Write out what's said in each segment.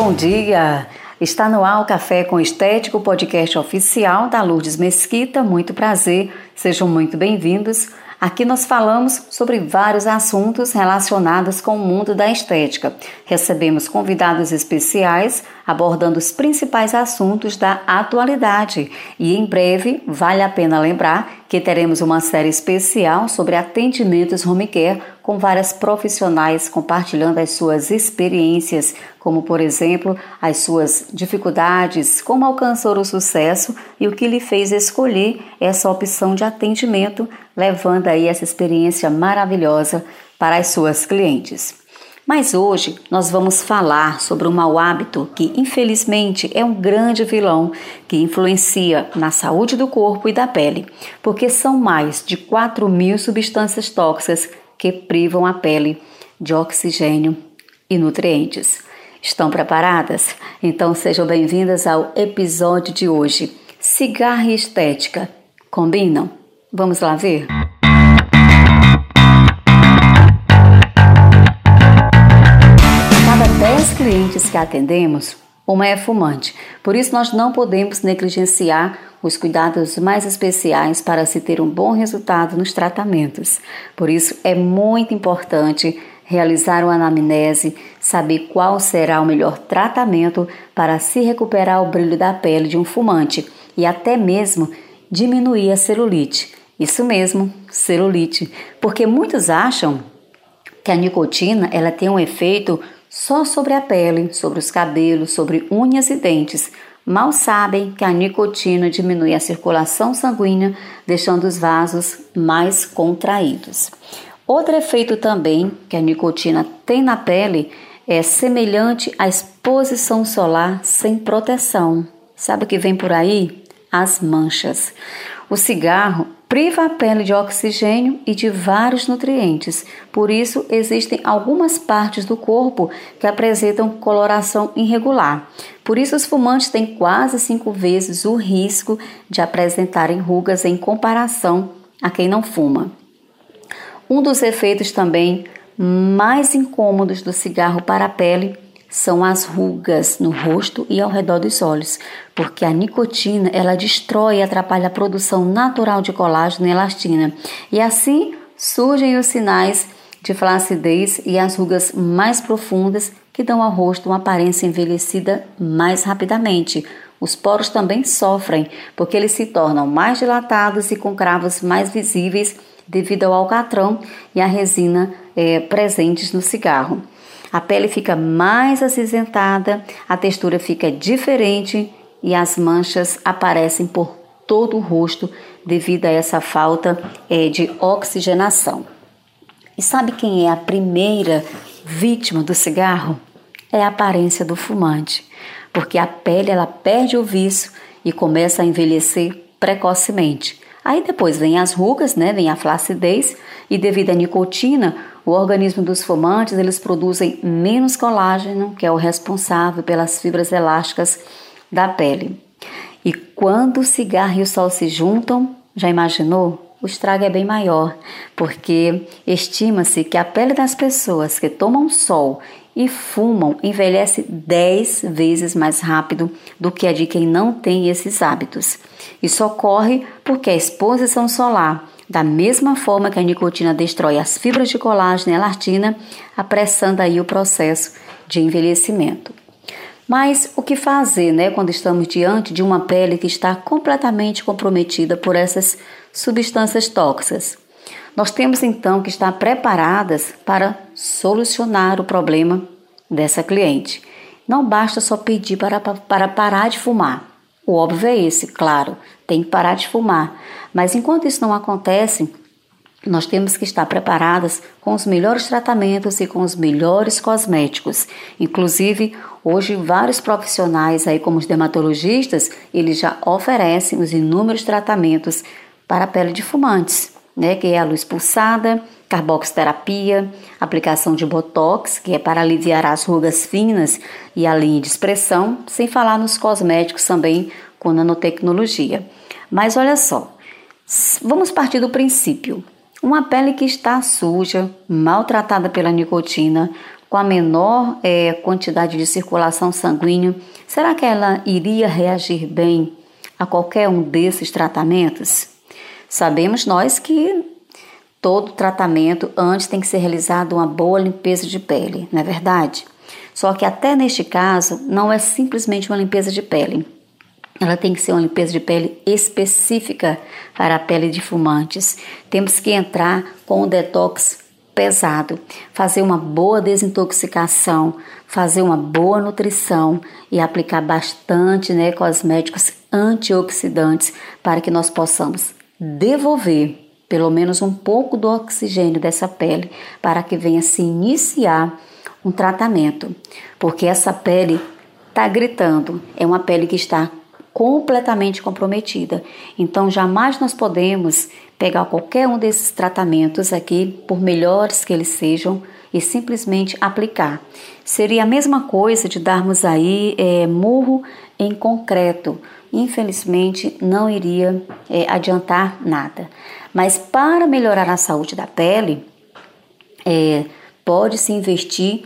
bom dia! Está no ar o Café com Estético, podcast oficial da Lourdes Mesquita. Muito prazer, sejam muito bem-vindos. Aqui nós falamos sobre vários assuntos relacionados com o mundo da estética. Recebemos convidados especiais abordando os principais assuntos da atualidade. E em breve, vale a pena lembrar que teremos uma série especial sobre atendimentos home care com várias profissionais compartilhando as suas experiências, como por exemplo, as suas dificuldades, como alcançou o sucesso e o que lhe fez escolher essa opção de atendimento, levando aí essa experiência maravilhosa para as suas clientes. Mas hoje nós vamos falar sobre um mau hábito que, infelizmente, é um grande vilão que influencia na saúde do corpo e da pele, porque são mais de 4 mil substâncias tóxicas que privam a pele de oxigênio e nutrientes. Estão preparadas? Então sejam bem-vindas ao episódio de hoje. Cigarro e estética combinam? Vamos lá ver? Clientes que atendemos, uma é fumante. Por isso, nós não podemos negligenciar os cuidados mais especiais para se ter um bom resultado nos tratamentos. Por isso, é muito importante realizar uma anamnese, saber qual será o melhor tratamento para se recuperar o brilho da pele de um fumante e até mesmo diminuir a celulite. Isso mesmo, celulite, porque muitos acham que a nicotina ela tem um efeito só sobre a pele, sobre os cabelos, sobre unhas e dentes. Mal sabem que a nicotina diminui a circulação sanguínea, deixando os vasos mais contraídos. Outro efeito também que a nicotina tem na pele é semelhante à exposição solar sem proteção. Sabe o que vem por aí? As manchas. O cigarro priva a pele de oxigênio e de vários nutrientes. Por isso, existem algumas partes do corpo que apresentam coloração irregular. Por isso, os fumantes têm quase cinco vezes o risco de apresentarem rugas em comparação a quem não fuma. Um dos efeitos também mais incômodos do cigarro para a pele são as rugas no rosto e ao redor dos olhos, porque a nicotina ela destrói e atrapalha a produção natural de colágeno e elastina, e assim surgem os sinais de flacidez e as rugas mais profundas que dão ao rosto uma aparência envelhecida mais rapidamente. Os poros também sofrem, porque eles se tornam mais dilatados e com cravos mais visíveis devido ao alcatrão e à resina é, presentes no cigarro. A pele fica mais acinzentada, a textura fica diferente e as manchas aparecem por todo o rosto devido a essa falta é, de oxigenação. E sabe quem é a primeira vítima do cigarro? É a aparência do fumante, porque a pele ela perde o vício e começa a envelhecer precocemente. Aí depois vem as rugas, né? Vem a flacidez e devido à nicotina, o organismo dos fumantes eles produzem menos colágeno, que é o responsável pelas fibras elásticas da pele. E quando o cigarro e o sol se juntam, já imaginou? O estrago é bem maior, porque estima-se que a pele das pessoas que tomam sol e fumam envelhece 10 vezes mais rápido do que a de quem não tem esses hábitos. Isso ocorre porque a exposição solar da mesma forma que a nicotina destrói as fibras de colágeno e elastina, apressando aí o processo de envelhecimento. Mas o que fazer, né, quando estamos diante de uma pele que está completamente comprometida por essas substâncias tóxicas? Nós temos então que estar preparadas para solucionar o problema dessa cliente. Não basta só pedir para, para parar de fumar. O óbvio é esse, claro, tem que parar de fumar. Mas enquanto isso não acontece, nós temos que estar preparadas com os melhores tratamentos e com os melhores cosméticos. Inclusive, hoje vários profissionais aí como os dermatologistas, eles já oferecem os inúmeros tratamentos para a pele de fumantes, né, que é a luz pulsada, carboxterapia, aplicação de botox, que é para aliviar as rugas finas e a linha de expressão, sem falar nos cosméticos também com nanotecnologia. Mas olha só, vamos partir do princípio. Uma pele que está suja, maltratada pela nicotina, com a menor é, quantidade de circulação sanguínea, será que ela iria reagir bem a qualquer um desses tratamentos? Sabemos nós que todo tratamento antes tem que ser realizado uma boa limpeza de pele, não é verdade? Só que até neste caso não é simplesmente uma limpeza de pele. Ela tem que ser uma limpeza de pele específica para a pele de fumantes. Temos que entrar com o detox pesado, fazer uma boa desintoxicação, fazer uma boa nutrição e aplicar bastante né, cosméticos antioxidantes para que nós possamos devolver pelo menos um pouco do oxigênio dessa pele para que venha se iniciar um tratamento, porque essa pele está gritando, é uma pele que está completamente comprometida. Então, jamais nós podemos pegar qualquer um desses tratamentos aqui, por melhores que eles sejam, e simplesmente aplicar. Seria a mesma coisa de darmos aí é, murro em concreto. Infelizmente, não iria é, adiantar nada. Mas para melhorar a saúde da pele, é, pode-se investir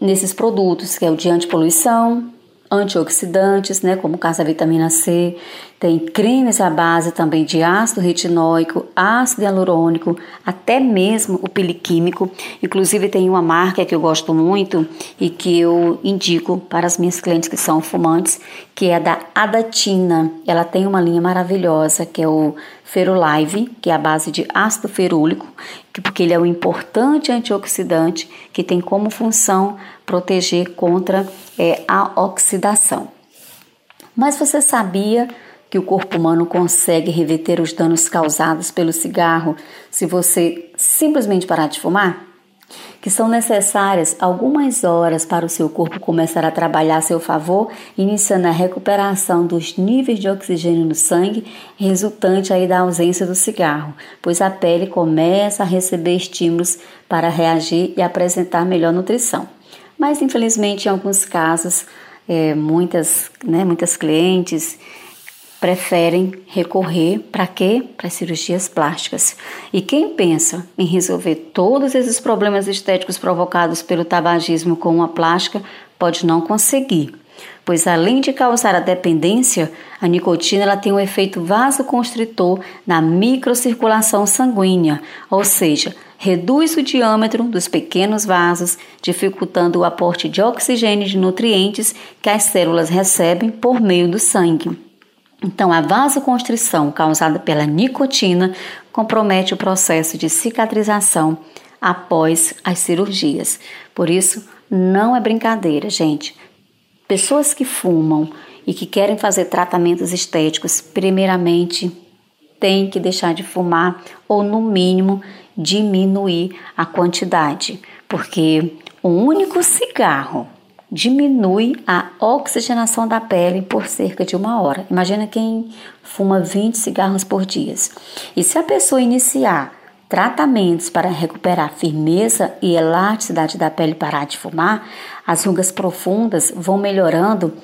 nesses produtos, que é o de antipoluição, antioxidantes, né, como o caso da vitamina C, tem cremes à base também de ácido retinóico, ácido hialurônico, até mesmo o piliquímico. Inclusive tem uma marca que eu gosto muito e que eu indico para as minhas clientes que são fumantes, que é da Adatina. Ela tem uma linha maravilhosa que é o Ferolive, que é a base de ácido ferúlico, porque ele é um importante antioxidante que tem como função proteger contra é, a oxidação. Mas você sabia que o corpo humano consegue reverter os danos causados pelo cigarro se você simplesmente parar de fumar? Que são necessárias algumas horas para o seu corpo começar a trabalhar a seu favor, iniciando a recuperação dos níveis de oxigênio no sangue, resultante aí da ausência do cigarro, pois a pele começa a receber estímulos para reagir e apresentar melhor nutrição. Mas infelizmente em alguns casos, é, muitas, né, muitas clientes preferem recorrer para quê? Para cirurgias plásticas. E quem pensa em resolver todos esses problemas estéticos provocados pelo tabagismo com uma plástica pode não conseguir, pois além de causar a dependência, a nicotina ela tem um efeito vasoconstritor na microcirculação sanguínea, ou seja, reduz o diâmetro dos pequenos vasos, dificultando o aporte de oxigênio e de nutrientes que as células recebem por meio do sangue. Então, a vasoconstrição causada pela nicotina compromete o processo de cicatrização após as cirurgias. Por isso, não é brincadeira, gente. Pessoas que fumam e que querem fazer tratamentos estéticos, primeiramente têm que deixar de fumar ou, no mínimo, diminuir a quantidade, porque o único cigarro diminui a oxigenação da pele por cerca de uma hora. Imagina quem fuma 20 cigarros por dia. E se a pessoa iniciar tratamentos para recuperar firmeza e elasticidade da pele parar de fumar, as rugas profundas vão melhorando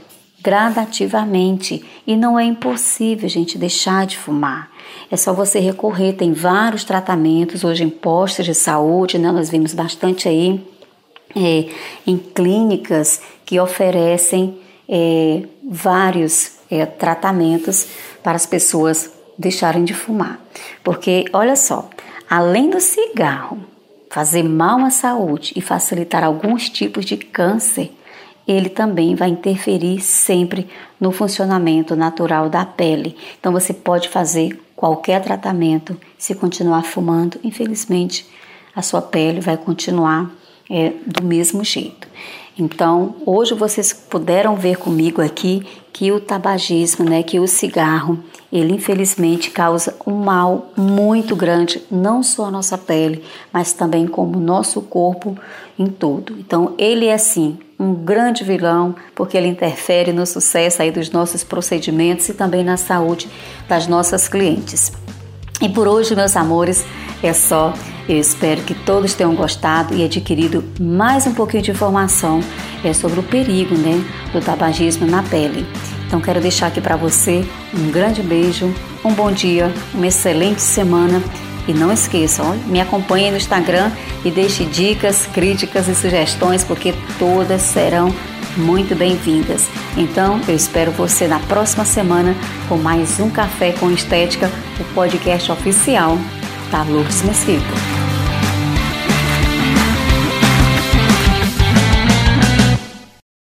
gradativamente e não é impossível, gente, deixar de fumar. É só você recorrer, tem vários tratamentos hoje em postos de saúde, né? Nós vimos bastante aí é, em clínicas que oferecem é, vários é, tratamentos para as pessoas deixarem de fumar. Porque, olha só, além do cigarro fazer mal à saúde e facilitar alguns tipos de câncer, ele também vai interferir sempre no funcionamento natural da pele. Então você pode fazer qualquer tratamento, se continuar fumando, infelizmente a sua pele vai continuar é, do mesmo jeito. Então, hoje vocês puderam ver comigo aqui que o tabagismo, né, que o cigarro, ele infelizmente causa um mal muito grande, não só à nossa pele, mas também como nosso corpo em todo. Então, ele é sim um grande vilão, porque ele interfere no sucesso aí dos nossos procedimentos e também na saúde das nossas clientes. E por hoje, meus amores, é só. Eu espero que todos tenham gostado e adquirido mais um pouquinho de informação é, sobre o perigo né, do tabagismo na pele. Então quero deixar aqui para você um grande beijo, um bom dia, uma excelente semana E não esqueça, ó, me acompanhe no Instagram e deixe dicas, críticas e sugestões, porque todas serão muito bem-vindas. Então, eu espero você na próxima semana com mais um Café com Estética, o podcast oficial da Lourdes Mesquita.